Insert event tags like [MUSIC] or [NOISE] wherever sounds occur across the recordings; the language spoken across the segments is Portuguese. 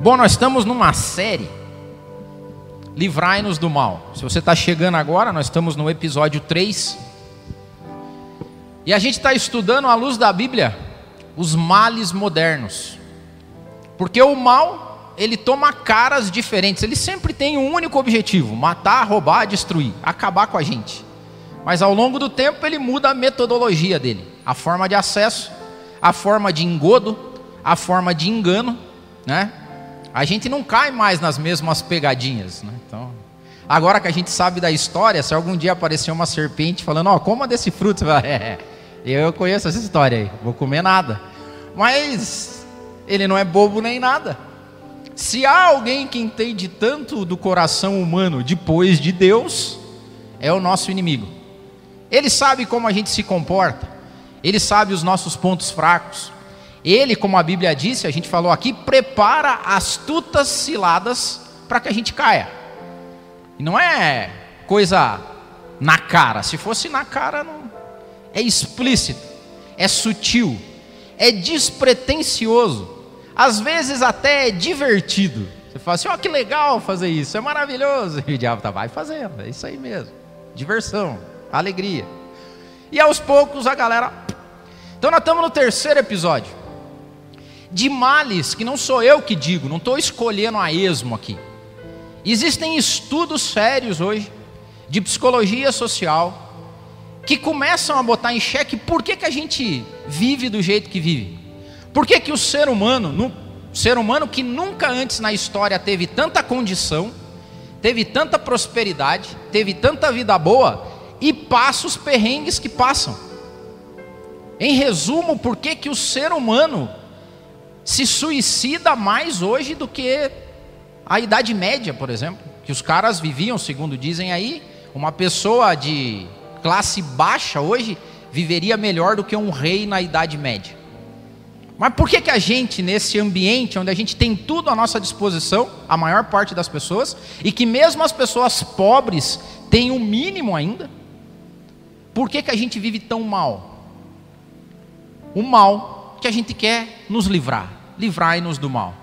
Bom, nós estamos numa série, Livrai-nos do Mal. Se você está chegando agora, nós estamos no episódio 3. E a gente está estudando à luz da Bíblia os males modernos. Porque o mal, ele toma caras diferentes. Ele sempre tem um único objetivo: matar, roubar, destruir, acabar com a gente. Mas ao longo do tempo ele muda a metodologia dele, a forma de acesso, a forma de engodo, a forma de engano, né? A gente não cai mais nas mesmas pegadinhas, né? Então, agora que a gente sabe da história, se algum dia aparecer uma serpente falando, ó, oh, coma desse fruto, vai, [LAUGHS] é, eu conheço essa história aí, vou comer nada. Mas ele não é bobo nem nada. Se há alguém que entende tanto do coração humano depois de Deus, é o nosso inimigo. Ele sabe como a gente se comporta, ele sabe os nossos pontos fracos, ele, como a Bíblia disse, a gente falou aqui, prepara astutas ciladas para que a gente caia. E não é coisa na cara. Se fosse na cara, não. É explícito, é sutil, é despretensioso, às vezes até é divertido. Você fala assim: ó, oh, que legal fazer isso, é maravilhoso. [LAUGHS] E o diabo tá, vai fazendo, é isso aí mesmo. Diversão, alegria. E aos poucos a galera. Então nós estamos no terceiro episódio de males que não sou eu que digo, não estou escolhendo a esmo aqui. Existem estudos sérios hoje de psicologia social que começam a botar em xeque por que, que a gente vive do jeito que vive. Por que, que o ser humano, no, ser humano que nunca antes na história teve tanta condição, teve tanta prosperidade, teve tanta vida boa e passa os perrengues que passam. Em resumo, por que, que o ser humano se suicida mais hoje do que a Idade Média, por exemplo, que os caras viviam, segundo dizem aí, uma pessoa de classe baixa hoje viveria melhor do que um rei na Idade Média. Mas por que, que a gente, nesse ambiente onde a gente tem tudo à nossa disposição, a maior parte das pessoas, e que mesmo as pessoas pobres têm o um mínimo ainda, por que, que a gente vive tão mal? O mal que a gente quer nos livrar livrai-nos do mal.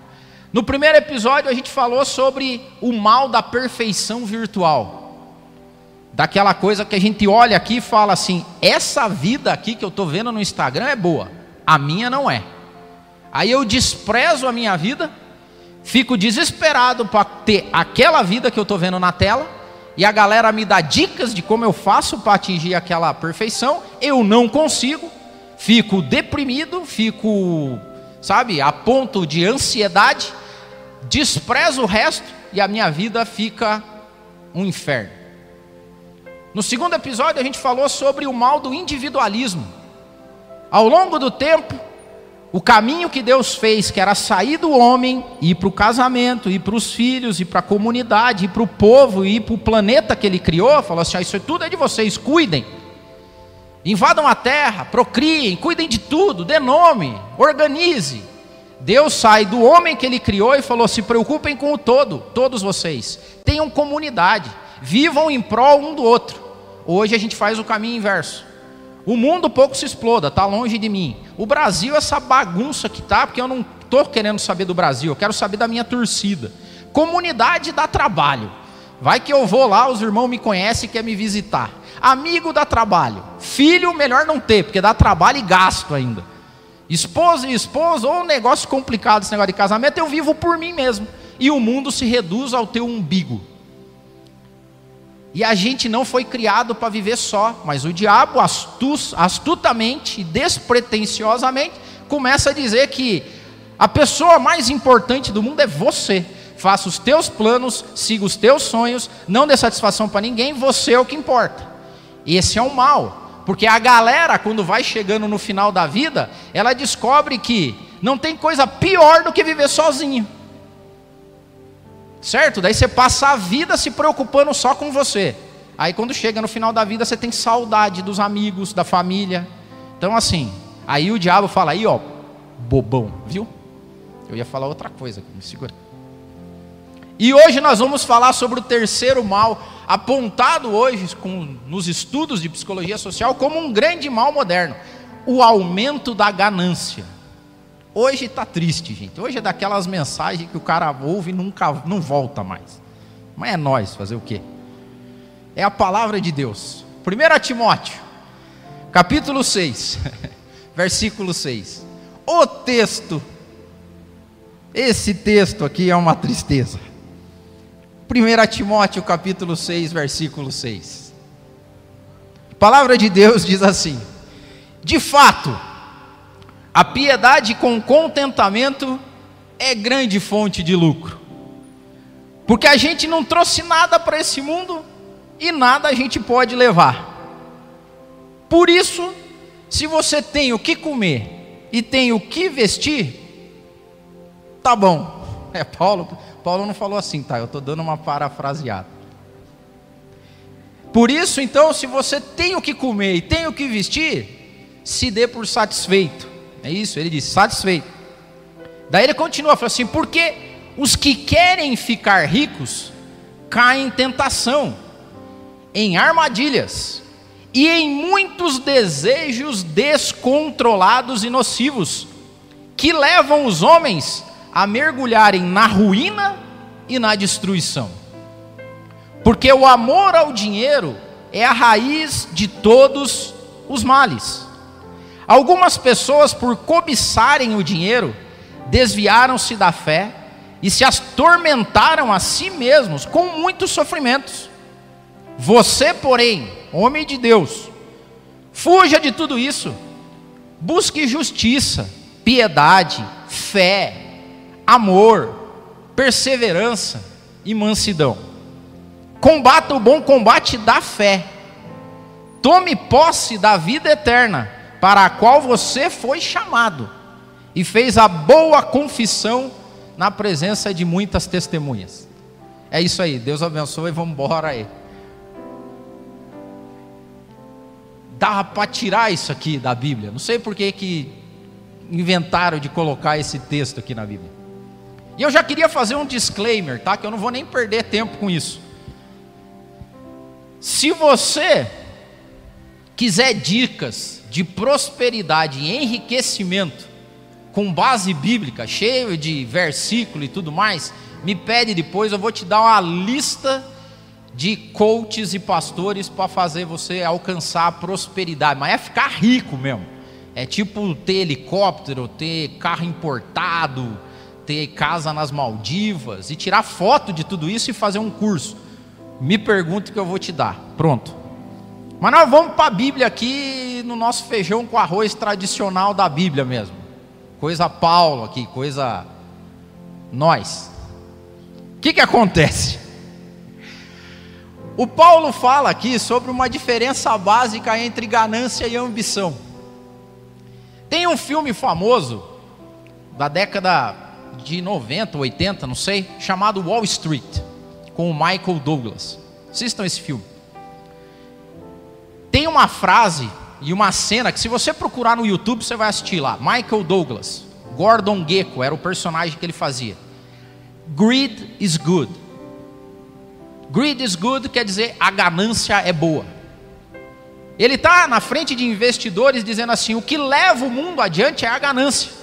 No primeiro episódio a gente falou sobre o mal da perfeição virtual. Daquela coisa que a gente olha aqui e fala assim: essa vida aqui que eu estou vendo no Instagram é boa, a minha não é. Aí eu desprezo a minha vida, fico desesperado para ter aquela vida que eu estou vendo na tela, e a galera me dá dicas de como eu faço para atingir aquela perfeição, eu não consigo, fico deprimido, fico sabe, a ponto de ansiedade, desprezo o resto e a minha vida fica um inferno. No segundo episódio, a gente falou sobre o mal do individualismo. Ao longo do tempo, o caminho que Deus fez, que era sair do homem, ir para o casamento, ir para os filhos, ir para a comunidade, ir para o povo, ir para o planeta que Ele criou, falou assim: ah, Isso tudo é de vocês, cuidem. Invadam a terra, procriem, cuidem de tudo, dê nome, organize. Deus sai do homem que ele criou e falou: se preocupem com o todo, todos vocês. Tenham comunidade, vivam em prol um do outro. Hoje a gente faz o caminho inverso. O mundo pouco se exploda, está longe de mim. O Brasil, essa bagunça que tá, porque eu não estou querendo saber do Brasil, eu quero saber da minha torcida. Comunidade dá trabalho. Vai que eu vou lá, os irmãos me conhecem e querem me visitar. Amigo dá trabalho. Filho, melhor não ter, porque dá trabalho e gasto ainda. Esposa e esposa, ou um negócio complicado esse negócio de casamento, eu vivo por mim mesmo. E o mundo se reduz ao teu umbigo. E a gente não foi criado para viver só, mas o diabo astutamente e despretensiosamente começa a dizer que a pessoa mais importante do mundo é você. Faça os teus planos, siga os teus sonhos, não dê satisfação para ninguém, você é o que importa. Esse é o mal, porque a galera, quando vai chegando no final da vida, ela descobre que não tem coisa pior do que viver sozinho. Certo? Daí você passa a vida se preocupando só com você. Aí quando chega no final da vida, você tem saudade dos amigos, da família. Então assim, aí o diabo fala aí, ó, bobão, viu? Eu ia falar outra coisa, me segura. E hoje nós vamos falar sobre o terceiro mal, apontado hoje com, nos estudos de psicologia social como um grande mal moderno: o aumento da ganância. Hoje está triste, gente. Hoje é daquelas mensagens que o cara ouve e nunca não volta mais. Mas é nós fazer o quê? É a palavra de Deus. 1 Timóteo, capítulo 6, [LAUGHS] versículo 6. O texto, esse texto aqui é uma tristeza. 1 Timóteo capítulo 6, versículo 6. A palavra de Deus diz assim: De fato, a piedade com contentamento é grande fonte de lucro. Porque a gente não trouxe nada para esse mundo e nada a gente pode levar. Por isso, se você tem o que comer e tem o que vestir, tá bom. [LAUGHS] É Paulo, Paulo não falou assim, tá? Eu estou dando uma parafraseada. Por isso, então, se você tem o que comer e tem o que vestir, se dê por satisfeito. É isso, ele diz, satisfeito. Daí ele continua, fala assim: porque os que querem ficar ricos caem em tentação, em armadilhas e em muitos desejos descontrolados e nocivos, que levam os homens a mergulharem na ruína e na destruição. Porque o amor ao dinheiro é a raiz de todos os males. Algumas pessoas, por cobiçarem o dinheiro, desviaram-se da fé e se atormentaram a si mesmos com muitos sofrimentos. Você, porém, homem de Deus, fuja de tudo isso, busque justiça, piedade, fé, amor, perseverança e mansidão. Combata o bom combate da fé. Tome posse da vida eterna, para a qual você foi chamado, e fez a boa confissão na presença de muitas testemunhas. É isso aí, Deus abençoe e vamos embora aí. Dá para tirar isso aqui da Bíblia. Não sei por que, que inventaram de colocar esse texto aqui na Bíblia. E eu já queria fazer um disclaimer, tá? Que eu não vou nem perder tempo com isso. Se você quiser dicas de prosperidade e enriquecimento com base bíblica, cheio de versículo e tudo mais, me pede depois, eu vou te dar uma lista de coaches e pastores para fazer você alcançar a prosperidade, mas é ficar rico mesmo. É tipo ter helicóptero, ter carro importado, ter casa nas Maldivas e tirar foto de tudo isso e fazer um curso. Me pergunte que eu vou te dar. Pronto. Mas nós vamos para a Bíblia aqui no nosso feijão com arroz tradicional da Bíblia mesmo. Coisa Paulo aqui, coisa nós. O que, que acontece? O Paulo fala aqui sobre uma diferença básica entre ganância e ambição. Tem um filme famoso da década de 90, 80, não sei, chamado Wall Street, com o Michael Douglas. Assistam esse filme. Tem uma frase e uma cena que, se você procurar no YouTube, você vai assistir lá. Michael Douglas, Gordon Gekko era o personagem que ele fazia. Greed is good. Greed is good quer dizer a ganância é boa. Ele está na frente de investidores dizendo assim: o que leva o mundo adiante é a ganância.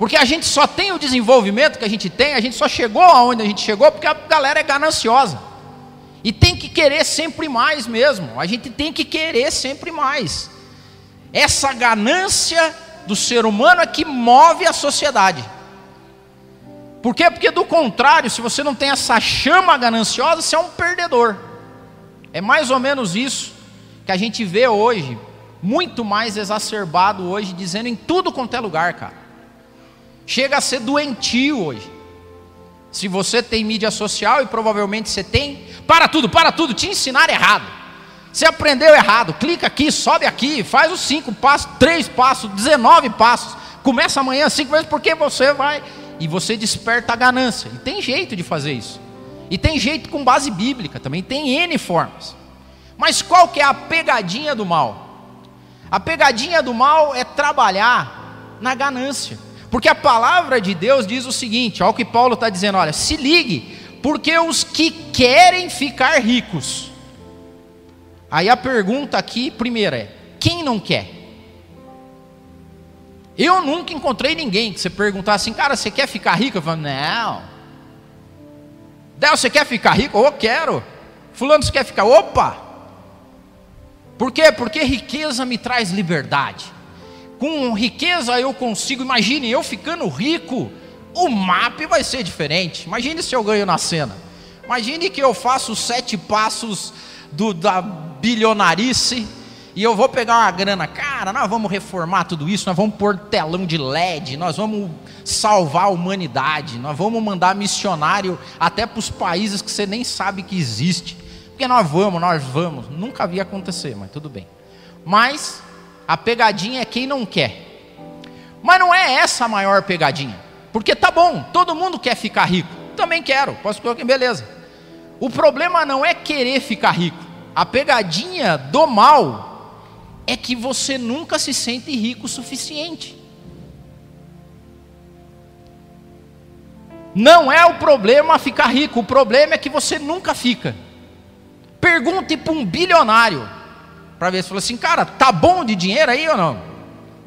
Porque a gente só tem o desenvolvimento que a gente tem, a gente só chegou aonde a gente chegou porque a galera é gananciosa. E tem que querer sempre mais mesmo. A gente tem que querer sempre mais. Essa ganância do ser humano é que move a sociedade. Por quê? Porque do contrário, se você não tem essa chama gananciosa, você é um perdedor. É mais ou menos isso que a gente vê hoje, muito mais exacerbado hoje, dizendo em tudo quanto é lugar, cara. Chega a ser doentio hoje. Se você tem mídia social, e provavelmente você tem, para tudo, para tudo, te ensinar errado. Você aprendeu errado, clica aqui, sobe aqui, faz os cinco passos, três passos, 19 passos. Começa amanhã cinco vezes, porque você vai. E você desperta a ganância. E tem jeito de fazer isso. E tem jeito com base bíblica também, tem N formas. Mas qual que é a pegadinha do mal? A pegadinha do mal é trabalhar na ganância. Porque a palavra de Deus diz o seguinte: olha o que Paulo está dizendo, olha, se ligue, porque os que querem ficar ricos. Aí a pergunta aqui, primeira é: quem não quer? Eu nunca encontrei ninguém que você perguntar assim, cara, você quer ficar rico? Eu falo, não. Del, você quer ficar rico? Eu quero. Fulano, você quer ficar? Opa! Por quê? Porque riqueza me traz liberdade. Com riqueza eu consigo, imagine eu ficando rico, o MAP vai ser diferente. Imagine se eu ganho na cena. Imagine que eu faço sete passos do, da bilionarice e eu vou pegar uma grana, cara, nós vamos reformar tudo isso, nós vamos pôr telão de LED, nós vamos salvar a humanidade, nós vamos mandar missionário até para os países que você nem sabe que existe. Porque nós vamos, nós vamos. Nunca vi acontecer, mas tudo bem. Mas a pegadinha é quem não quer. Mas não é essa a maior pegadinha. Porque tá bom, todo mundo quer ficar rico. Também quero, posso colocar, beleza. O problema não é querer ficar rico. A pegadinha do mal é que você nunca se sente rico o suficiente. Não é o problema ficar rico, o problema é que você nunca fica. Pergunte para um bilionário, para ver se falou assim, cara, tá bom de dinheiro aí ou não?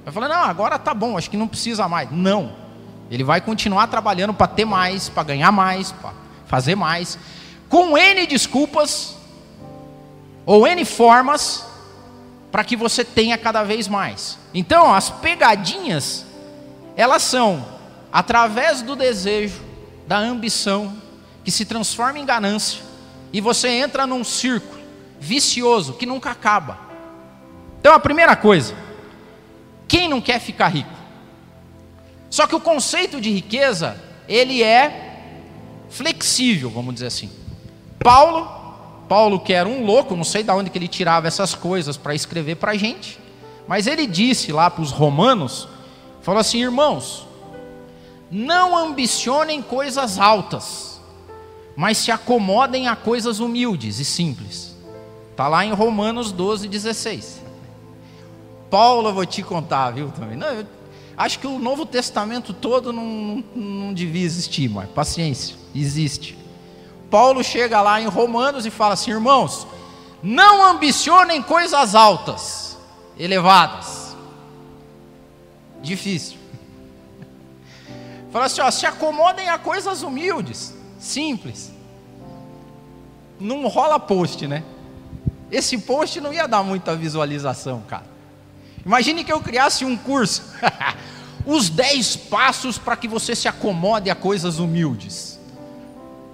Vai falar, não, agora tá bom, acho que não precisa mais. Não, ele vai continuar trabalhando para ter mais, para ganhar mais, para fazer mais, com N desculpas, ou N formas, para que você tenha cada vez mais. Então, as pegadinhas, elas são através do desejo, da ambição, que se transforma em ganância, e você entra num círculo vicioso que nunca acaba. Então, a primeira coisa, quem não quer ficar rico? Só que o conceito de riqueza, ele é flexível, vamos dizer assim. Paulo Paulo, que era um louco, não sei de onde que ele tirava essas coisas para escrever para a gente, mas ele disse lá para os romanos, falou assim, irmãos, não ambicionem coisas altas, mas se acomodem a coisas humildes e simples. Está lá em Romanos 12, 16. Paulo, eu vou te contar, viu, também. Não, eu acho que o Novo Testamento todo não, não, não devia existir, mas paciência, existe. Paulo chega lá em Romanos e fala assim: irmãos, não ambicionem coisas altas, elevadas. Difícil. [LAUGHS] Fala assim: ó, se acomodem a coisas humildes, simples. Não rola post, né? Esse post não ia dar muita visualização, cara. Imagine que eu criasse um curso. [LAUGHS] Os 10 passos para que você se acomode a coisas humildes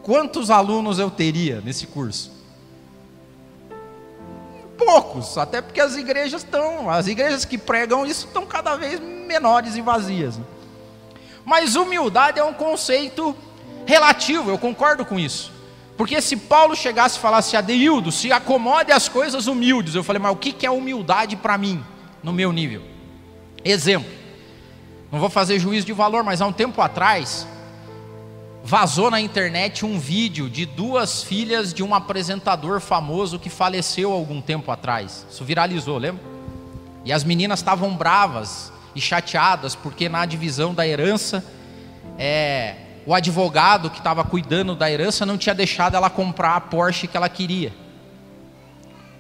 quantos alunos eu teria nesse curso? Poucos, até porque as igrejas estão, as igrejas que pregam isso estão cada vez menores e vazias. Mas humildade é um conceito relativo, eu concordo com isso. Porque se Paulo chegasse e falasse, Adeildo, se acomode as coisas humildes, eu falei, mas o que é humildade para mim, no meu nível? Exemplo, não vou fazer juízo de valor, mas há um tempo atrás, vazou na internet um vídeo de duas filhas de um apresentador famoso que faleceu algum tempo atrás. Isso viralizou, lembra? E as meninas estavam bravas e chateadas porque na divisão da herança, é, o advogado que estava cuidando da herança não tinha deixado ela comprar a Porsche que ela queria.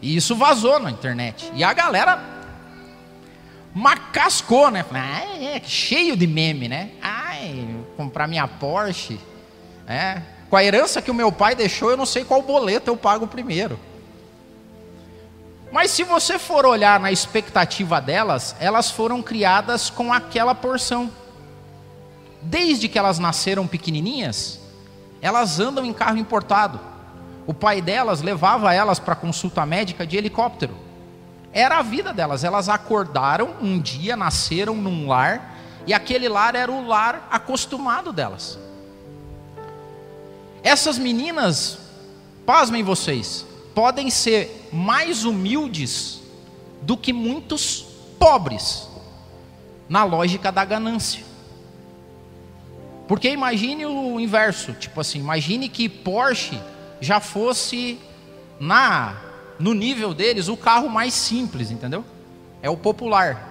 E isso vazou na internet. E a galera macascou, né? Ah, é, cheio de meme, né? Ai, comprar minha Porsche. É, com a herança que o meu pai deixou, eu não sei qual boleto eu pago primeiro. Mas se você for olhar na expectativa delas, elas foram criadas com aquela porção. Desde que elas nasceram pequenininhas, elas andam em carro importado. O pai delas levava elas para consulta médica de helicóptero. Era a vida delas. Elas acordaram um dia, nasceram num lar, e aquele lar era o lar acostumado delas. Essas meninas, pasmem vocês, podem ser mais humildes do que muitos pobres, na lógica da ganância. Porque imagine o inverso, tipo assim, imagine que Porsche já fosse na no nível deles o carro mais simples, entendeu? É o popular.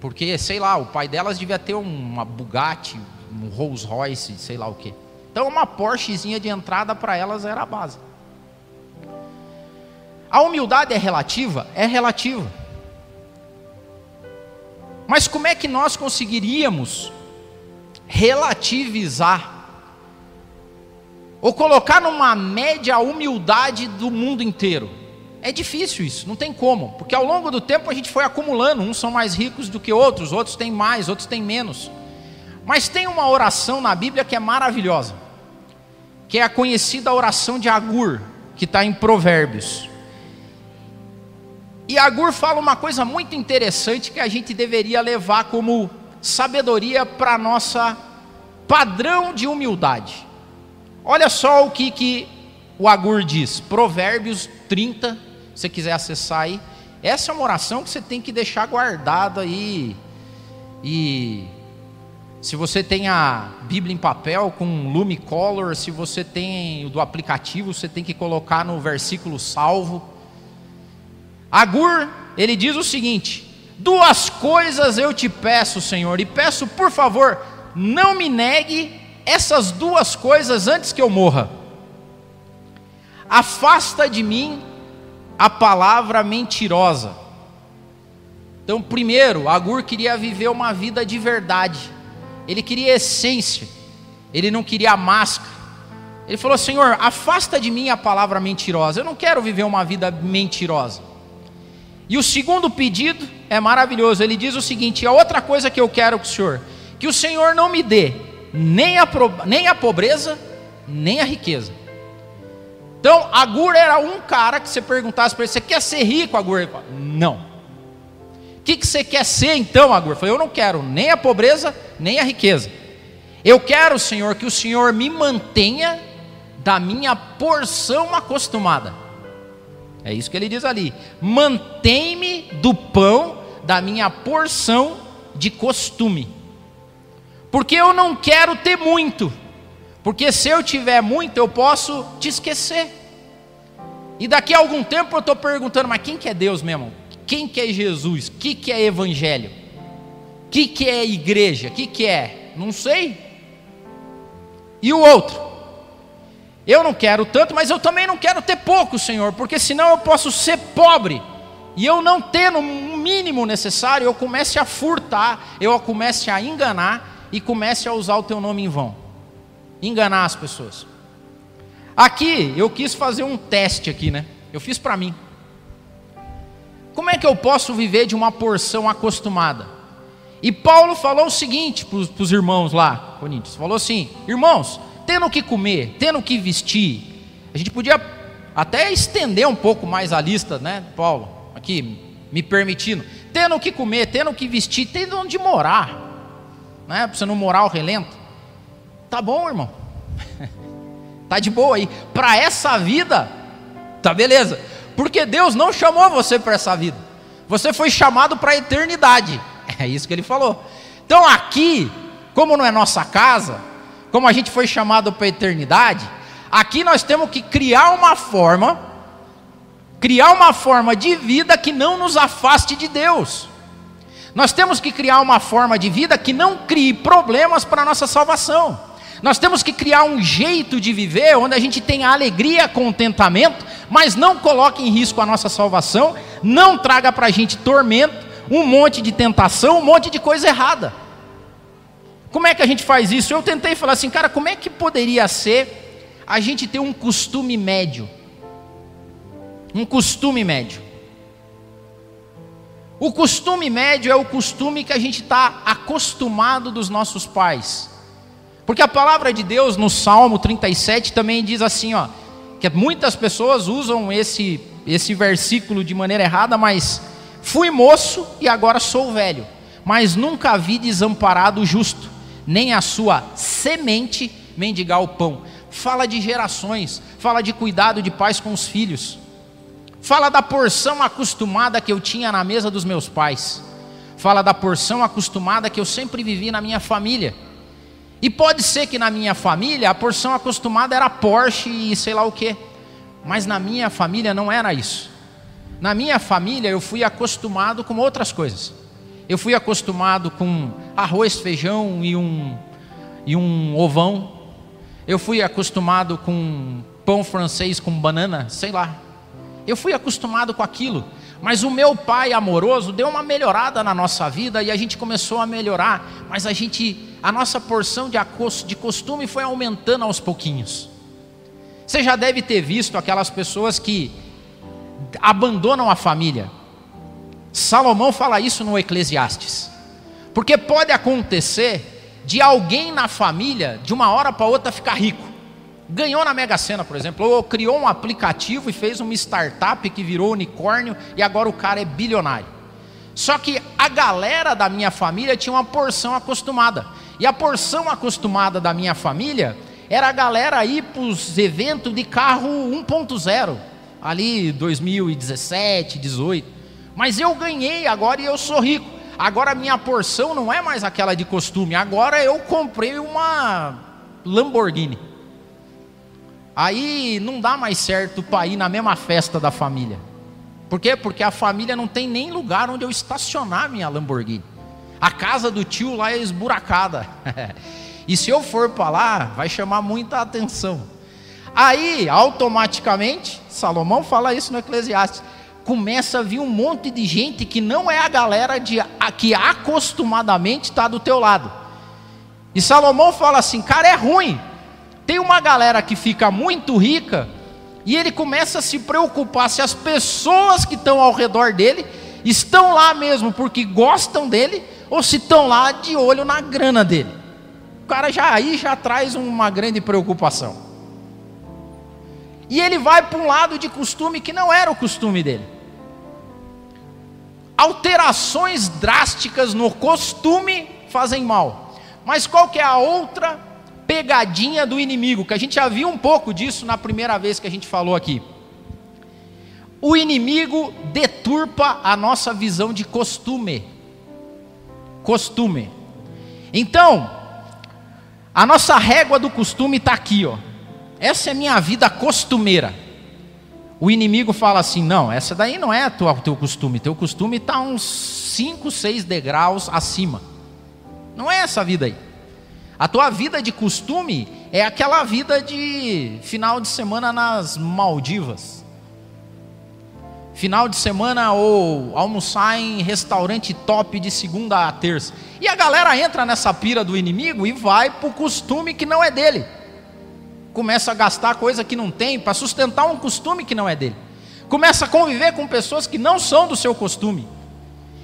Porque, sei lá, o pai delas devia ter uma Bugatti, um Rolls Royce, sei lá o que. Então, uma Porschezinha de entrada para elas era a base. A humildade é relativa? É relativa. Mas como é que nós conseguiríamos relativizar ou colocar numa média a humildade do mundo inteiro? É difícil isso, não tem como, porque ao longo do tempo a gente foi acumulando, uns são mais ricos do que outros, outros têm mais, outros têm menos. Mas tem uma oração na Bíblia que é maravilhosa, que é a conhecida oração de Agur, que está em Provérbios. E Agur fala uma coisa muito interessante que a gente deveria levar como sabedoria para nossa padrão de humildade. Olha só o que, que o Agur diz, Provérbios 30, se você quiser acessar aí. Essa é uma oração que você tem que deixar guardada aí. E se você tem a Bíblia em papel com Lume Color, se você tem o do aplicativo, você tem que colocar no versículo salvo. Agur, ele diz o seguinte: Duas coisas eu te peço, Senhor, e peço, por favor, não me negue essas duas coisas antes que eu morra. Afasta de mim a palavra mentirosa. Então, primeiro, Agur queria viver uma vida de verdade. Ele queria essência. Ele não queria máscara. Ele falou: Senhor, afasta de mim a palavra mentirosa. Eu não quero viver uma vida mentirosa. E o segundo pedido é maravilhoso. Ele diz o seguinte: a outra coisa que eu quero com o Senhor, que o Senhor não me dê nem a, nem a pobreza, nem a riqueza. Então, Agur era um cara que você perguntasse para ele: você quer ser rico, Agur? Ele não. O que, que você quer ser então, Agur? Eu falei: eu não quero nem a pobreza, nem a riqueza. Eu quero, Senhor, que o Senhor me mantenha da minha porção acostumada. É isso que ele diz ali. Mantém-me do pão da minha porção de costume. Porque eu não quero ter muito. Porque se eu tiver muito, eu posso te esquecer. E daqui a algum tempo eu estou perguntando, mas quem que é Deus mesmo? Quem que é Jesus? O que, que é evangelho? O que, que é igreja? O que, que é? Não sei. E o outro? Eu não quero tanto, mas eu também não quero ter pouco, Senhor, porque senão eu posso ser pobre e eu não ter no mínimo necessário, eu comece a furtar, eu comece a enganar e comece a usar o teu nome em vão. Enganar as pessoas. Aqui eu quis fazer um teste aqui, né? Eu fiz para mim. Como é que eu posso viver de uma porção acostumada? E Paulo falou o seguinte para os irmãos lá, Coríntios, falou assim: irmãos, tendo o que comer, tendo o que vestir. A gente podia até estender um pouco mais a lista, né, Paulo? Aqui, me permitindo. Tendo o que comer, tendo o que vestir, tendo onde morar. Né, para você não morar ao relento. Tá bom, irmão. [LAUGHS] tá de boa aí. Para essa vida, tá beleza. Porque Deus não chamou você para essa vida. Você foi chamado para a eternidade. [LAUGHS] É isso que ele falou. Então aqui, como não é nossa casa, como a gente foi chamado para a eternidade, aqui nós temos que criar uma forma, criar uma forma de vida que não nos afaste de Deus. Nós temos que criar uma forma de vida que não crie problemas para a nossa salvação. Nós temos que criar um jeito de viver onde a gente tenha alegria, contentamento, mas não coloque em risco a nossa salvação, não traga para a gente tormento, um monte de tentação, um monte de coisa errada. Como é que a gente faz isso? Eu tentei falar assim, cara, como é que poderia ser a gente ter um costume médio? Um costume médio. O costume médio é o costume que a gente está acostumado dos nossos pais. Porque a palavra de Deus no Salmo 37 também diz assim, ó, que muitas pessoas usam esse, esse versículo de maneira errada, mas fui moço e agora sou velho, mas nunca vi desamparado justo nem a sua semente mendigar o pão. Fala de gerações, fala de cuidado de pais com os filhos. Fala da porção acostumada que eu tinha na mesa dos meus pais. Fala da porção acostumada que eu sempre vivi na minha família. E pode ser que na minha família a porção acostumada era Porsche e sei lá o que. Mas na minha família não era isso. Na minha família eu fui acostumado com outras coisas. Eu fui acostumado com arroz, feijão e um, e um ovão. Eu fui acostumado com pão francês com banana, sei lá. Eu fui acostumado com aquilo. Mas o meu pai amoroso deu uma melhorada na nossa vida e a gente começou a melhorar, mas a gente, a nossa porção de, de costume foi aumentando aos pouquinhos. Você já deve ter visto aquelas pessoas que abandonam a família. Salomão fala isso no Eclesiastes. Porque pode acontecer de alguém na família, de uma hora para outra, ficar rico. Ganhou na Mega Sena, por exemplo, ou criou um aplicativo e fez uma startup que virou unicórnio e agora o cara é bilionário. Só que a galera da minha família tinha uma porção acostumada. E a porção acostumada da minha família era a galera ir para os eventos de carro 1.0, ali 2017, 18. Mas eu ganhei agora e eu sou rico. Agora minha porção não é mais aquela de costume. Agora eu comprei uma Lamborghini. Aí não dá mais certo para ir na mesma festa da família. Por quê? Porque a família não tem nem lugar onde eu estacionar minha Lamborghini. A casa do tio lá é esburacada. [LAUGHS] e se eu for para lá, vai chamar muita atenção. Aí, automaticamente, Salomão fala isso no Eclesiastes, começa a vir um monte de gente que não é a galera de, a, que acostumadamente está do teu lado. E Salomão fala assim, cara, é ruim, tem uma galera que fica muito rica e ele começa a se preocupar se as pessoas que estão ao redor dele estão lá mesmo porque gostam dele ou se estão lá de olho na grana dele. O cara já aí já traz uma grande preocupação. E ele vai para um lado de costume que não era o costume dele. Alterações drásticas no costume fazem mal. Mas qual que é a outra pegadinha do inimigo, que a gente já viu um pouco disso na primeira vez que a gente falou aqui. O inimigo deturpa a nossa visão de costume. Costume. Então, a nossa régua do costume está aqui, ó. Essa é minha vida costumeira. O inimigo fala assim: não, essa daí não é o teu costume. Teu costume está uns 5, 6 degraus acima. Não é essa vida aí. A tua vida de costume é aquela vida de final de semana nas Maldivas. Final de semana ou almoçar em restaurante top de segunda a terça. E a galera entra nessa pira do inimigo e vai para o costume que não é dele. Começa a gastar coisa que não tem para sustentar um costume que não é dele. Começa a conviver com pessoas que não são do seu costume.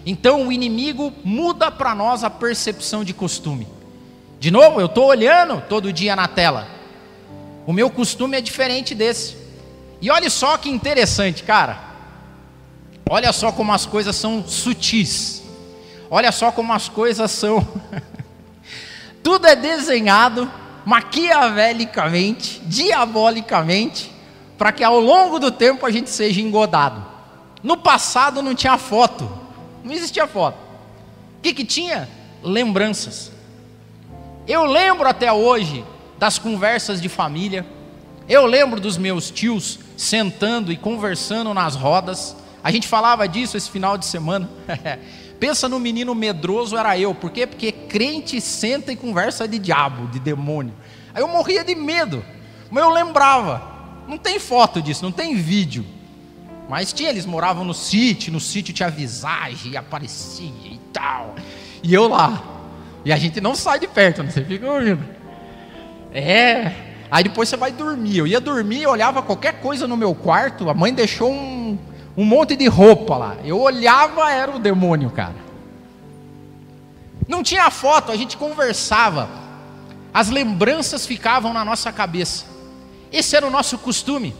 Então o inimigo muda para nós a percepção de costume. De novo, eu estou olhando todo dia na tela. O meu costume é diferente desse. E olha só que interessante, cara. Olha só como as coisas são sutis. Olha só como as coisas são. [LAUGHS] Tudo é desenhado maquiavelicamente, diabolicamente, para que ao longo do tempo a gente seja engodado. No passado não tinha foto, não existia foto. O que, que tinha? Lembranças. Eu lembro até hoje das conversas de família. Eu lembro dos meus tios sentando e conversando nas rodas. A gente falava disso esse final de semana. [LAUGHS] Pensa no menino medroso, era eu. Por quê? Porque crente senta e conversa de diabo, de demônio. Aí eu morria de medo. Mas eu lembrava. Não tem foto disso, não tem vídeo. Mas tinha, eles moravam no sítio, no sítio tinha visagem, aparecia e tal. E eu lá, e a gente não sai de perto, né? você fica ouvindo. É. Aí depois você vai dormir. Eu ia dormir, olhava qualquer coisa no meu quarto, a mãe deixou um, um monte de roupa lá. Eu olhava, era o demônio, cara. Não tinha foto, a gente conversava. As lembranças ficavam na nossa cabeça. Esse era o nosso costume.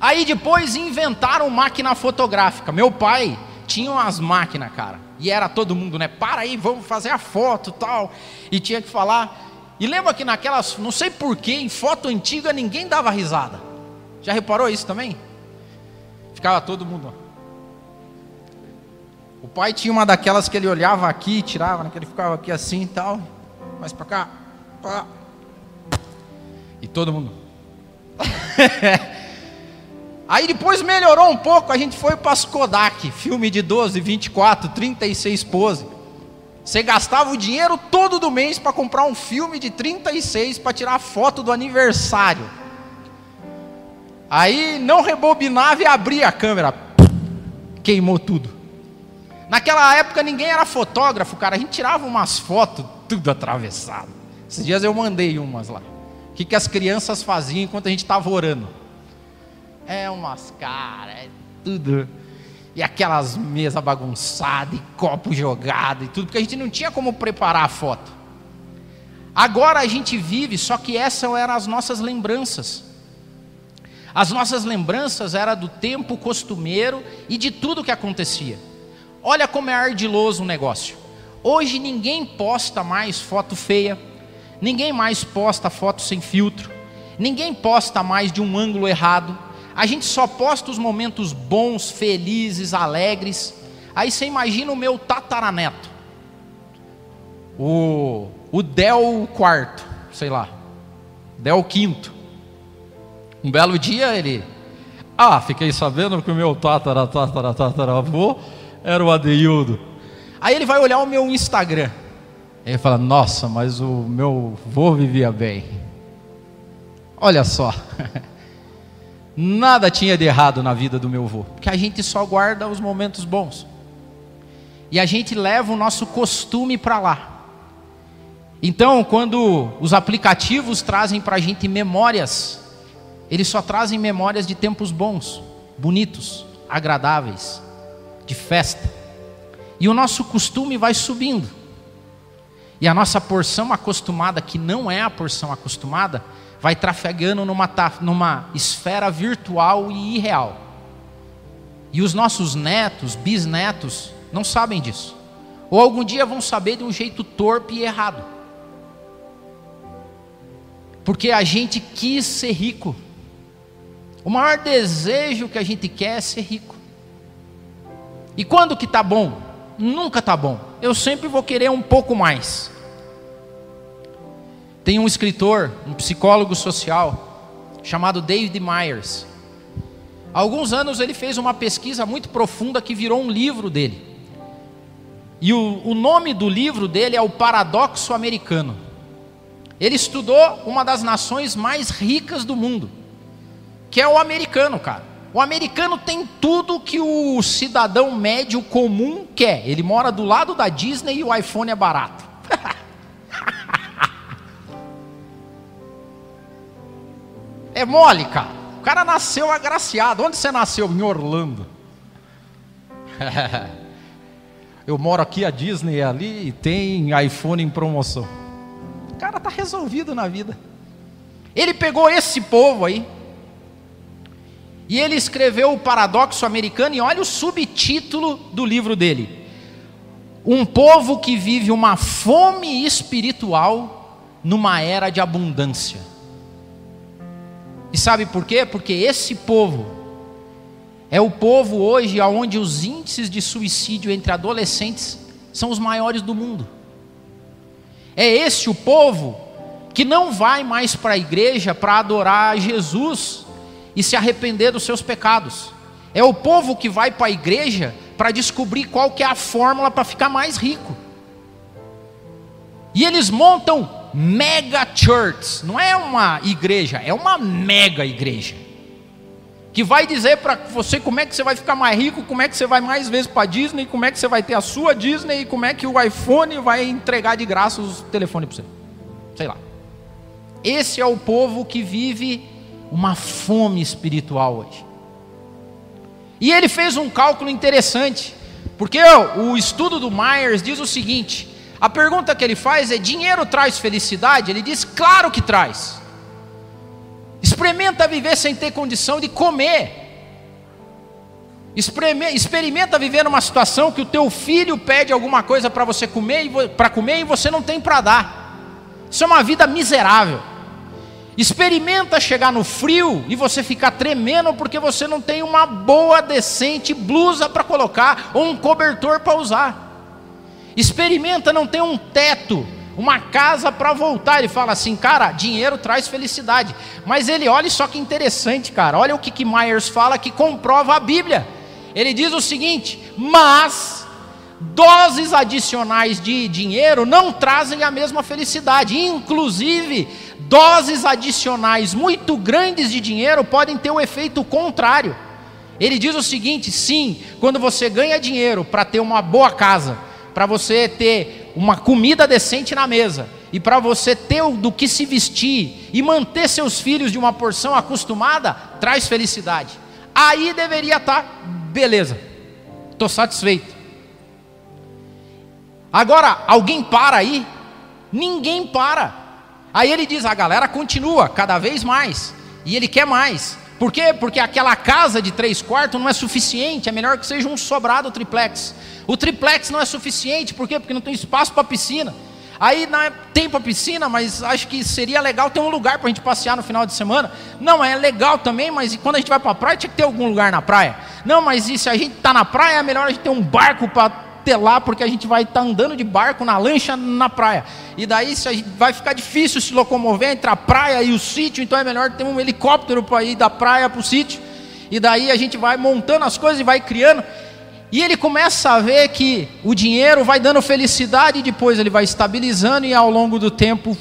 Aí depois inventaram máquina fotográfica. Meu pai tinha umas máquinas, cara. E era todo mundo, né? Para aí, vamos fazer a foto tal. E tinha que falar. E lembra que naquelas, não sei porquê, em foto antiga ninguém dava risada. Já reparou isso também? Ficava todo mundo. O pai tinha uma daquelas que ele olhava aqui, tirava, né? que ele ficava aqui assim e tal. Mais para cá. Pá. E todo mundo. [LAUGHS] Aí depois melhorou um pouco, a gente foi para as Kodak, filme de 12, 24, 36 pose. Você gastava o dinheiro todo do mês para comprar um filme de 36 para tirar foto do aniversário. Aí não rebobinava e abria a câmera. queimou tudo. Naquela época ninguém era fotógrafo, cara. A gente tirava umas fotos tudo atravessado. Esses dias eu mandei umas lá. O que, que as crianças faziam enquanto a gente estava orando? É umas caras, é tudo. E aquelas mesas bagunçadas, e copo jogado e tudo, porque a gente não tinha como preparar a foto. Agora a gente vive, só que essas eram as nossas lembranças. As nossas lembranças eram do tempo costumeiro e de tudo que acontecia. Olha como é ardiloso o negócio. Hoje ninguém posta mais foto feia, ninguém mais posta foto sem filtro, ninguém posta mais de um ângulo errado. A gente só posta os momentos bons, felizes, alegres. Aí você imagina o meu tataraneto, o, o Del quarto, sei lá, Del quinto. Um belo dia ele, ah, fiquei sabendo que o meu tatara, tatara, tataravô era o Adeildo. Aí ele vai olhar o meu Instagram. Ele fala: Nossa, mas o meu vô vivia bem. Olha só. [LAUGHS] Nada tinha de errado na vida do meu vô, porque a gente só guarda os momentos bons. E a gente leva o nosso costume para lá. Então, quando os aplicativos trazem para a gente memórias, eles só trazem memórias de tempos bons, bonitos, agradáveis, de festa. E o nosso costume vai subindo. E a nossa porção acostumada, que não é a porção acostumada, vai trafegando numa, numa esfera virtual e irreal. E os nossos netos, bisnetos, não sabem disso. Ou algum dia vão saber de um jeito torpe e errado. Porque a gente quis ser rico. O maior desejo que a gente quer é ser rico. E quando que está bom? Nunca está bom. Eu sempre vou querer um pouco mais. Tem um escritor, um psicólogo social, chamado David Myers. Há alguns anos ele fez uma pesquisa muito profunda que virou um livro dele. E o, o nome do livro dele é O Paradoxo Americano. Ele estudou uma das nações mais ricas do mundo, que é o americano, cara. O americano tem tudo que o cidadão médio comum quer. Ele mora do lado da Disney e o iPhone é barato. [LAUGHS] É mole, cara. O cara nasceu agraciado. Onde você nasceu? Em Orlando. [LAUGHS] Eu moro aqui, a Disney é ali e tem iPhone em promoção. O cara tá resolvido na vida. Ele pegou esse povo aí. E ele escreveu o Paradoxo Americano e olha o subtítulo do livro dele. Um povo que vive uma fome espiritual numa era de abundância. E sabe por quê? Porque esse povo é o povo hoje onde os índices de suicídio entre adolescentes são os maiores do mundo. É esse o povo que não vai mais para a igreja para adorar Jesus e se arrepender dos seus pecados. É o povo que vai para a igreja para descobrir qual que é a fórmula para ficar mais rico. E eles montam mega church, não é uma igreja, é uma mega igreja. Que vai dizer para você como é que você vai ficar mais rico, como é que você vai mais vezes para Disney, como é que você vai ter a sua Disney, como é que o iPhone vai entregar de graça os telefones para você. Sei lá. Esse é o povo que vive uma fome espiritual hoje. E ele fez um cálculo interessante, porque o estudo do Myers diz o seguinte: a pergunta que ele faz é: dinheiro traz felicidade? Ele diz: claro que traz. Experimenta viver sem ter condição de comer. Experimenta viver numa situação que o teu filho pede alguma coisa para você comer para comer e você não tem para dar. Isso é uma vida miserável. Experimenta chegar no frio e você ficar tremendo porque você não tem uma boa, decente blusa para colocar ou um cobertor para usar. Experimenta não ter um teto, uma casa para voltar. Ele fala assim, cara, dinheiro traz felicidade. Mas ele olha só que interessante, cara. Olha o que, que Myers fala que comprova a Bíblia. Ele diz o seguinte: mas doses adicionais de dinheiro não trazem a mesma felicidade. Inclusive, doses adicionais muito grandes de dinheiro podem ter o efeito contrário. Ele diz o seguinte: sim, quando você ganha dinheiro para ter uma boa casa, para você ter uma comida decente na mesa, e para você ter do que se vestir e manter seus filhos de uma porção acostumada, traz felicidade. Aí deveria estar, tá, beleza, estou satisfeito. Agora, alguém para aí? Ninguém para. Aí ele diz: a galera continua cada vez mais, e ele quer mais. Por quê? Porque aquela casa de três quartos não é suficiente, é melhor que seja um sobrado triplex. O triplex não é suficiente, por quê? Porque não tem espaço para piscina. Aí na, tem para piscina, mas acho que seria legal ter um lugar para a gente passear no final de semana. Não, é legal também, mas quando a gente vai para a praia, tinha que ter algum lugar na praia. Não, mas e se a gente está na praia, é melhor a gente ter um barco para ter lá, porque a gente vai estar tá andando de barco na lancha na praia. E daí vai ficar difícil se locomover entre a praia e o sítio, então é melhor ter um helicóptero para ir da praia para o sítio. E daí a gente vai montando as coisas e vai criando. E ele começa a ver que o dinheiro vai dando felicidade, e depois ele vai estabilizando, e ao longo do tempo,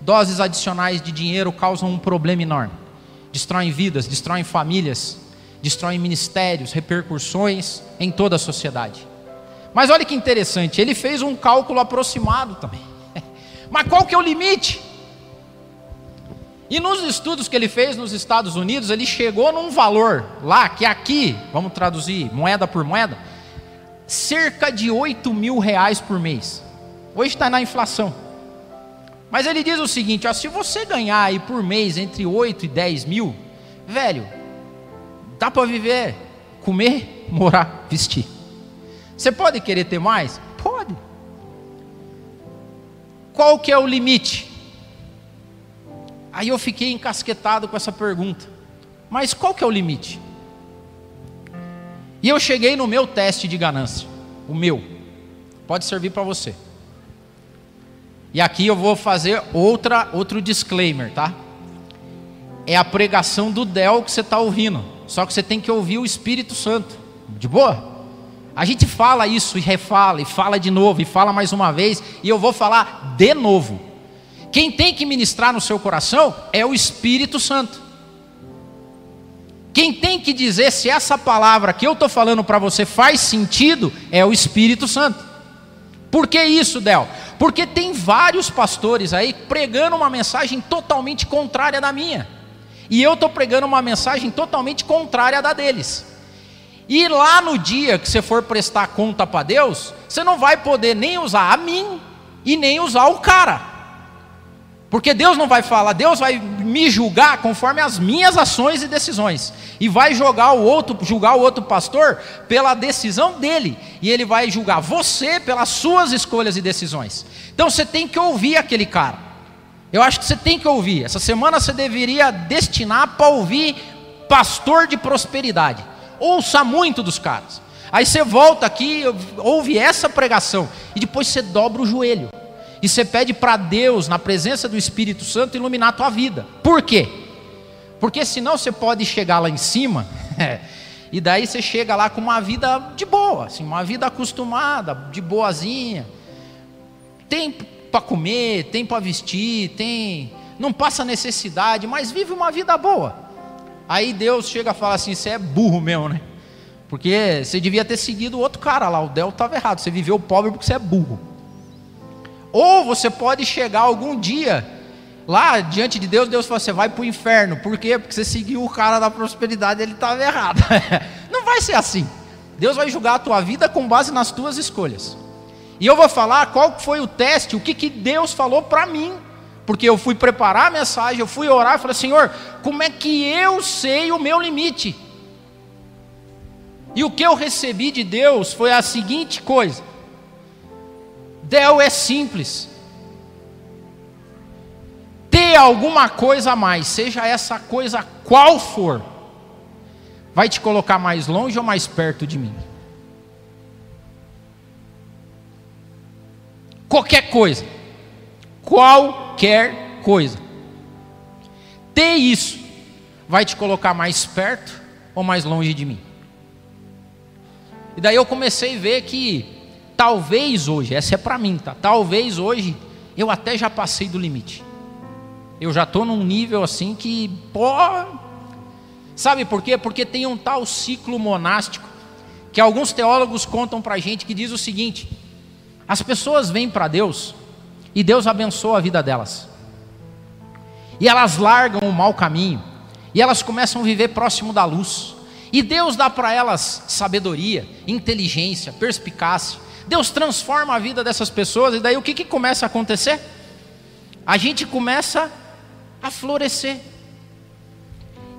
doses adicionais de dinheiro causam um problema enorme. Destroem vidas, destroem famílias, destroem ministérios, repercussões em toda a sociedade. Mas olha que interessante, ele fez um cálculo aproximado também. [LAUGHS] Mas qual que é o limite? E nos estudos que ele fez nos Estados Unidos, ele chegou num valor lá, que aqui, vamos traduzir moeda por moeda, cerca de 8 mil reais por mês. Hoje está na inflação. Mas ele diz o seguinte: ó, se você ganhar aí por mês entre 8 e 10 mil, velho, dá para viver, comer, morar, vestir. Você pode querer ter mais? Pode. Qual que é o limite? Aí eu fiquei encasquetado com essa pergunta. Mas qual que é o limite? E eu cheguei no meu teste de ganância, o meu. Pode servir para você. E aqui eu vou fazer outra outro disclaimer, tá? É a pregação do Del que você está ouvindo. Só que você tem que ouvir o Espírito Santo. De boa? A gente fala isso e refala, e fala de novo, e fala mais uma vez, e eu vou falar de novo. Quem tem que ministrar no seu coração é o Espírito Santo. Quem tem que dizer se essa palavra que eu estou falando para você faz sentido é o Espírito Santo. Por que isso, Del? Porque tem vários pastores aí pregando uma mensagem totalmente contrária da minha. E eu estou pregando uma mensagem totalmente contrária da deles. E lá no dia que você for prestar conta para Deus, você não vai poder nem usar a mim e nem usar o cara. Porque Deus não vai falar, Deus vai me julgar conforme as minhas ações e decisões. E vai julgar o outro, julgar o outro pastor pela decisão dele. E ele vai julgar você pelas suas escolhas e decisões. Então você tem que ouvir aquele cara. Eu acho que você tem que ouvir. Essa semana você deveria destinar para ouvir pastor de prosperidade. Ouça muito dos caras. Aí você volta aqui, ouve essa pregação e depois você dobra o joelho. E você pede para Deus, na presença do Espírito Santo, iluminar a tua vida. Por quê? Porque senão você pode chegar lá em cima, [LAUGHS] e daí você chega lá com uma vida de boa, assim, uma vida acostumada, de boazinha. Tem para comer, tem para vestir, tem. Não passa necessidade, mas vive uma vida boa. Aí Deus chega e fala assim: você é burro mesmo, né? Porque você devia ter seguido o outro cara lá, o Del estava errado. Você viveu pobre porque você é burro. Ou você pode chegar algum dia lá diante de Deus, Deus fala: você vai para o inferno. Por quê? Porque você seguiu o cara da prosperidade, ele estava errado. [LAUGHS] Não vai ser assim. Deus vai julgar a tua vida com base nas tuas escolhas. E eu vou falar qual foi o teste, o que, que Deus falou para mim. Porque eu fui preparar a mensagem, eu fui orar e falei: Senhor, como é que eu sei o meu limite? E o que eu recebi de Deus foi a seguinte coisa: Del é simples. Ter alguma coisa a mais, seja essa coisa qual for, vai te colocar mais longe ou mais perto de mim. Qualquer coisa. Qualquer coisa. Ter isso vai te colocar mais perto ou mais longe de mim. E daí eu comecei a ver que talvez hoje, essa é para mim, tá? Talvez hoje eu até já passei do limite. Eu já estou num nível assim que, pô, Sabe por quê? Porque tem um tal ciclo monástico que alguns teólogos contam para gente que diz o seguinte: as pessoas vêm para Deus e Deus abençoa a vida delas, e elas largam o mau caminho, e elas começam a viver próximo da luz, e Deus dá para elas sabedoria, inteligência, perspicácia. Deus transforma a vida dessas pessoas, e daí o que, que começa a acontecer? A gente começa a florescer.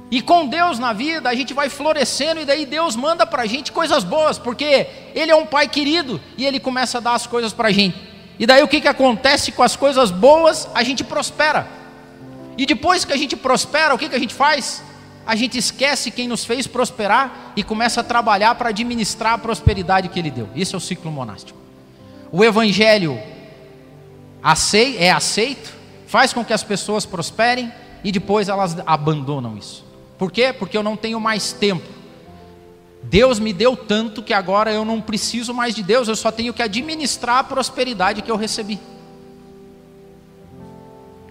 E com Deus na vida, a gente vai florescendo, e daí Deus manda para a gente coisas boas, porque Ele é um Pai querido, e Ele começa a dar as coisas para a gente. E daí o que, que acontece com as coisas boas? A gente prospera. E depois que a gente prospera, o que, que a gente faz? A gente esquece quem nos fez prosperar e começa a trabalhar para administrar a prosperidade que Ele deu. Esse é o ciclo monástico. O Evangelho é aceito, faz com que as pessoas prosperem e depois elas abandonam isso. Por quê? Porque eu não tenho mais tempo. Deus me deu tanto que agora eu não preciso mais de Deus, eu só tenho que administrar a prosperidade que eu recebi.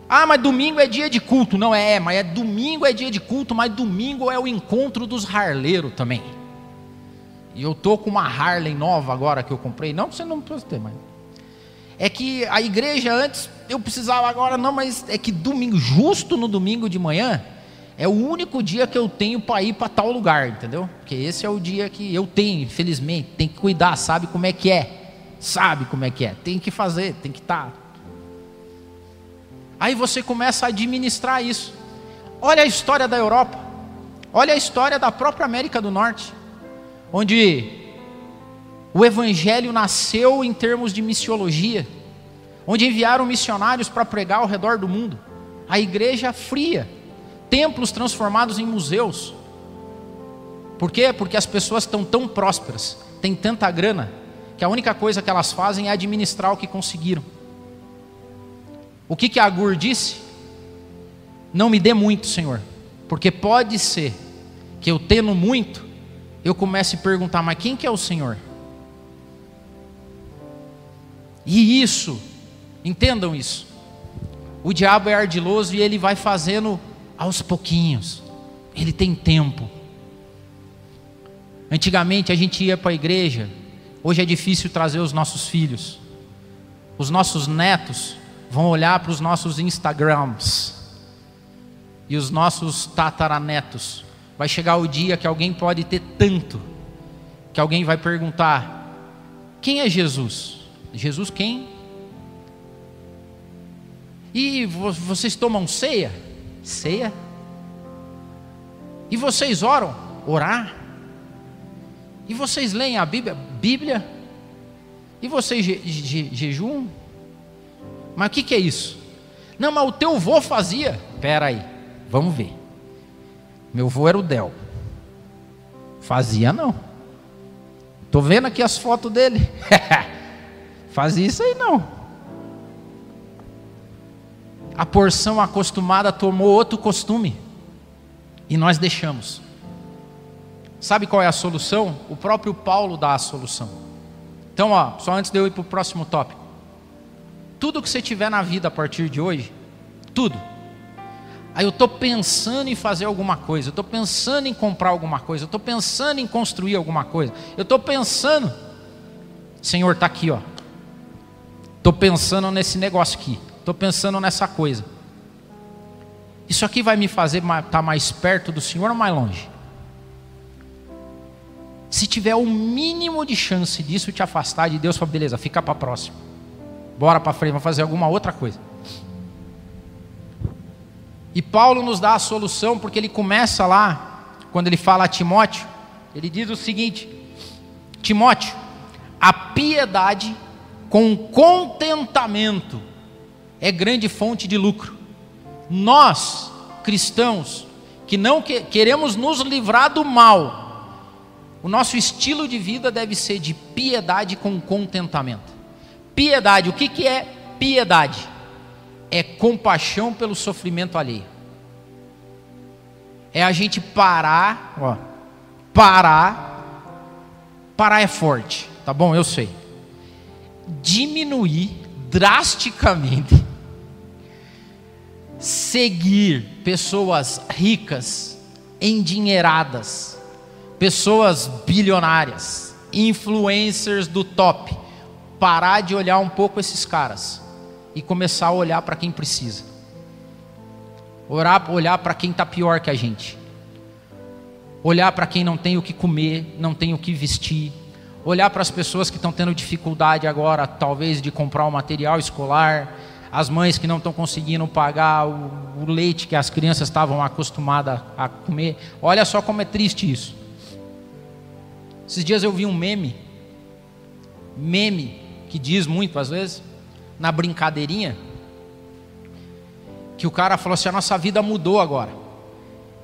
Ah, mas domingo é dia de culto. Não é, mas é domingo é dia de culto, mas domingo é o encontro dos harleiros também. E eu tô com uma Harley nova agora que eu comprei. Não, você não precisa ter, mas é que a igreja antes eu precisava agora não, mas é que domingo, justo no domingo de manhã, é o único dia que eu tenho para ir para tal lugar, entendeu? Porque esse é o dia que eu tenho, infelizmente, tem que cuidar, sabe como é que é? Sabe como é que é? Tem que fazer, tem que estar. Tá. Aí você começa a administrar isso. Olha a história da Europa. Olha a história da própria América do Norte, onde o evangelho nasceu em termos de missiologia, onde enviaram missionários para pregar ao redor do mundo. A igreja fria, templos transformados em museus. Por quê? Porque as pessoas estão tão prósperas, têm tanta grana, que a única coisa que elas fazem é administrar o que conseguiram. O que que Agur disse? Não me dê muito, Senhor, porque pode ser que eu tendo muito, eu comece a perguntar, mas quem que é o Senhor? E isso, entendam isso. O diabo é ardiloso e ele vai fazendo aos pouquinhos. Ele tem tempo. Antigamente a gente ia para a igreja, hoje é difícil trazer os nossos filhos. Os nossos netos vão olhar para os nossos Instagrams e os nossos tataranetos. Vai chegar o dia que alguém pode ter tanto, que alguém vai perguntar: quem é Jesus? Jesus quem? E vocês tomam ceia? Ceia? E vocês oram? Orar? E vocês leem a Bíblia? Bíblia? E vocês je, je, jejum? Mas o que, que é isso? Não, mas o teu vô fazia. Espera aí, vamos ver. Meu vô era o Del. Fazia não. Estou vendo aqui as fotos dele. [LAUGHS] Fazia isso aí não. A porção acostumada tomou outro costume. E nós deixamos. Sabe qual é a solução? O próprio Paulo dá a solução. Então, ó, só antes de eu ir para o próximo tópico. Tudo que você tiver na vida a partir de hoje, tudo. Aí eu estou pensando em fazer alguma coisa, eu estou pensando em comprar alguma coisa, eu estou pensando em construir alguma coisa, eu estou pensando, Senhor, está aqui, ó. Estou pensando nesse negócio aqui. Estou pensando nessa coisa. Isso aqui vai me fazer estar tá mais perto do Senhor ou mais longe? Se tiver o mínimo de chance disso te afastar de Deus, fala, beleza, fica para próximo. Bora para frente, vamos fazer alguma outra coisa. E Paulo nos dá a solução, porque ele começa lá, quando ele fala a Timóteo, ele diz o seguinte: Timóteo, a piedade com contentamento é grande fonte de lucro. Nós, cristãos, que não que, queremos nos livrar do mal, o nosso estilo de vida deve ser de piedade com contentamento. Piedade, o que, que é piedade? É compaixão pelo sofrimento alheio. É a gente parar, ó, parar, parar é forte, tá bom? Eu sei diminuir drasticamente, seguir pessoas ricas endinheiradas, pessoas bilionárias, influencers do top, parar de olhar um pouco esses caras e começar a olhar para quem precisa. Orar, olhar para quem está pior que a gente. Olhar para quem não tem o que comer, não tem o que vestir. Olhar para as pessoas que estão tendo dificuldade agora, talvez, de comprar o material escolar. As mães que não estão conseguindo pagar o, o leite que as crianças estavam acostumadas a comer. Olha só como é triste isso. Esses dias eu vi um meme. Meme que diz muito às vezes, na brincadeirinha que o cara falou assim: a nossa vida mudou agora.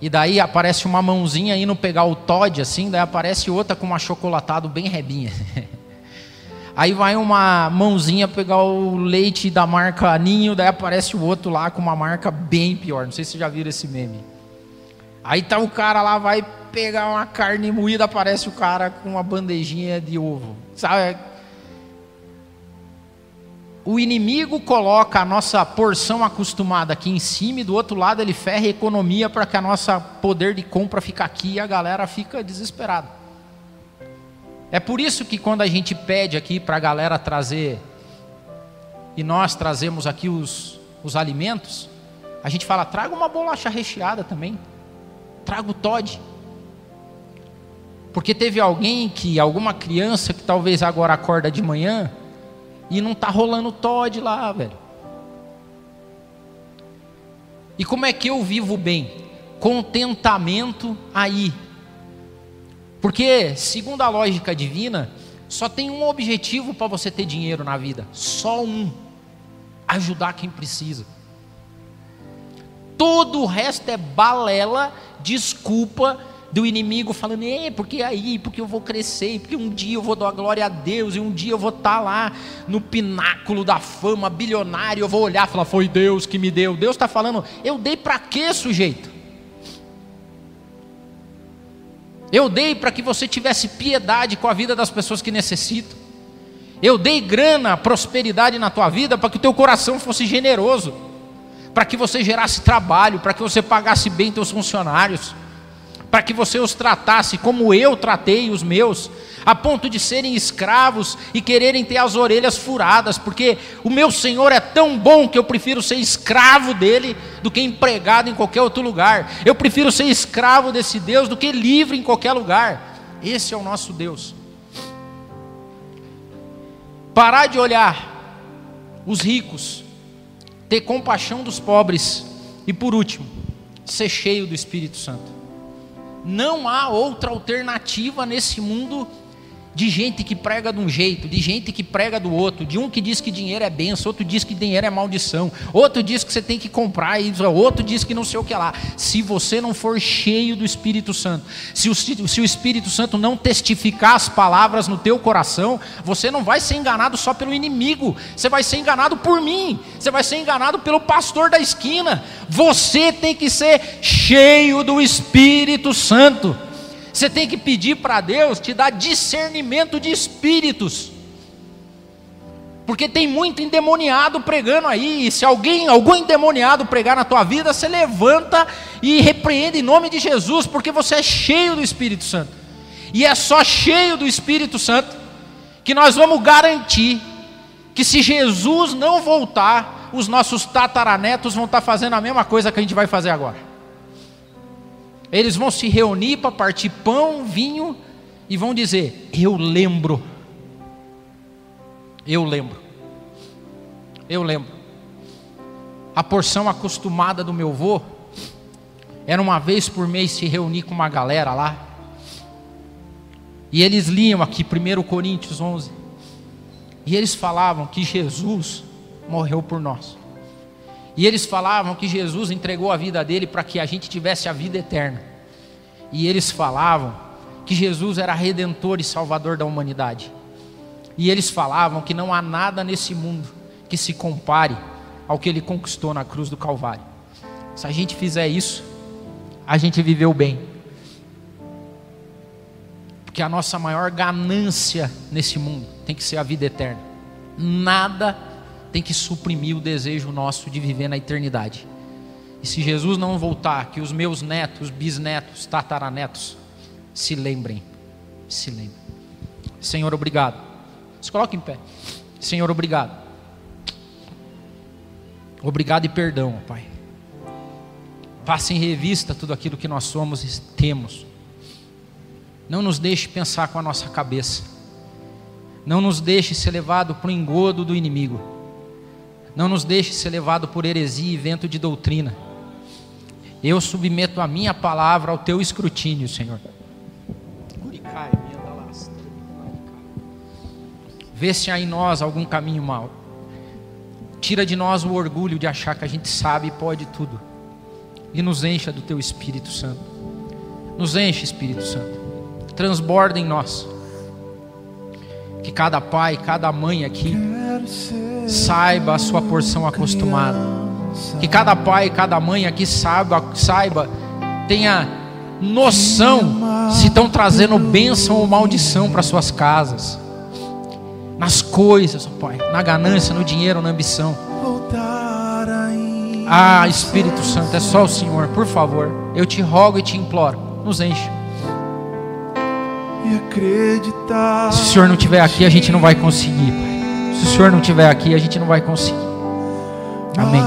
E daí aparece uma mãozinha indo pegar o Todd, assim, daí aparece outra com um achocolatado bem rebinha. [LAUGHS] Aí vai uma mãozinha pegar o leite da marca Ninho, daí aparece o outro lá com uma marca bem pior. Não sei se vocês já viram esse meme. Aí tá o cara lá, vai pegar uma carne moída, aparece o cara com uma bandejinha de ovo. Sabe? o inimigo coloca a nossa porção acostumada aqui em cima e do outro lado ele ferra a economia para que a nossa poder de compra fique aqui e a galera fica desesperada. É por isso que quando a gente pede aqui para a galera trazer e nós trazemos aqui os, os alimentos, a gente fala, traga uma bolacha recheada também, traga o Todd. Porque teve alguém que, alguma criança que talvez agora acorda de manhã, e não está rolando Todd lá, velho. E como é que eu vivo bem? Contentamento aí. Porque, segundo a lógica divina, só tem um objetivo para você ter dinheiro na vida: só um. Ajudar quem precisa. Todo o resto é balela, desculpa do inimigo falando, é, porque aí, porque eu vou crescer, porque um dia eu vou dar glória a Deus, e um dia eu vou estar tá lá no pináculo da fama, bilionário, eu vou olhar e falar, foi Deus que me deu. Deus está falando, eu dei para quê, sujeito? Eu dei para que você tivesse piedade com a vida das pessoas que necessitam. Eu dei grana, prosperidade na tua vida para que o teu coração fosse generoso, para que você gerasse trabalho, para que você pagasse bem teus funcionários para que você os tratasse como eu tratei os meus, a ponto de serem escravos e quererem ter as orelhas furadas, porque o meu Senhor é tão bom que eu prefiro ser escravo dele do que empregado em qualquer outro lugar. Eu prefiro ser escravo desse Deus do que livre em qualquer lugar. Esse é o nosso Deus. Parar de olhar os ricos, ter compaixão dos pobres e por último, ser cheio do Espírito Santo. Não há outra alternativa nesse mundo de gente que prega de um jeito, de gente que prega do outro, de um que diz que dinheiro é benção, outro diz que dinheiro é maldição, outro diz que você tem que comprar, outro diz que não sei o que lá. Se você não for cheio do Espírito Santo, se o, se o Espírito Santo não testificar as palavras no teu coração, você não vai ser enganado só pelo inimigo, você vai ser enganado por mim, você vai ser enganado pelo pastor da esquina. Você tem que ser cheio do Espírito Santo. Você tem que pedir para Deus te dar discernimento de espíritos. Porque tem muito endemoniado pregando aí. E se alguém, algum endemoniado pregar na tua vida, você levanta e repreende em nome de Jesus, porque você é cheio do Espírito Santo. E é só cheio do Espírito Santo que nós vamos garantir que se Jesus não voltar, os nossos tataranetos vão estar fazendo a mesma coisa que a gente vai fazer agora. Eles vão se reunir para partir pão, vinho e vão dizer: Eu lembro. Eu lembro. Eu lembro. A porção acostumada do meu avô era uma vez por mês se reunir com uma galera lá. E eles liam aqui 1 Coríntios 11. E eles falavam que Jesus morreu por nós. E eles falavam que Jesus entregou a vida dele para que a gente tivesse a vida eterna. E eles falavam que Jesus era redentor e salvador da humanidade. E eles falavam que não há nada nesse mundo que se compare ao que ele conquistou na cruz do Calvário. Se a gente fizer isso, a gente viveu bem. Porque a nossa maior ganância nesse mundo tem que ser a vida eterna. Nada tem que suprimir o desejo nosso de viver na eternidade. E se Jesus não voltar, que os meus netos, bisnetos, tataranetos se lembrem. Se lembrem. Senhor, obrigado. Se coloque em pé. Senhor, obrigado. Obrigado e perdão, Pai. Passe em revista tudo aquilo que nós somos e temos. Não nos deixe pensar com a nossa cabeça. Não nos deixe ser levado para o engodo do inimigo. Não nos deixe ser levado por heresia e vento de doutrina. Eu submeto a minha palavra ao teu escrutínio, Senhor. Vê se há em nós algum caminho mau. Tira de nós o orgulho de achar que a gente sabe e pode tudo. E nos encha do teu Espírito Santo. Nos enche, Espírito Santo. Transborda em nós. Que cada pai, cada mãe aqui saiba a sua porção acostumada. Que cada pai, cada mãe aqui saiba, saiba tenha noção se estão trazendo bênção ou maldição para suas casas. Nas coisas, oh Pai, na ganância, no dinheiro, na ambição. Ah, Espírito Santo, é só o Senhor, por favor. Eu te rogo e te imploro, nos enche. Se o Senhor não estiver aqui, a gente não vai conseguir, Pai. Se o Senhor não estiver aqui, a gente não vai conseguir. Amém.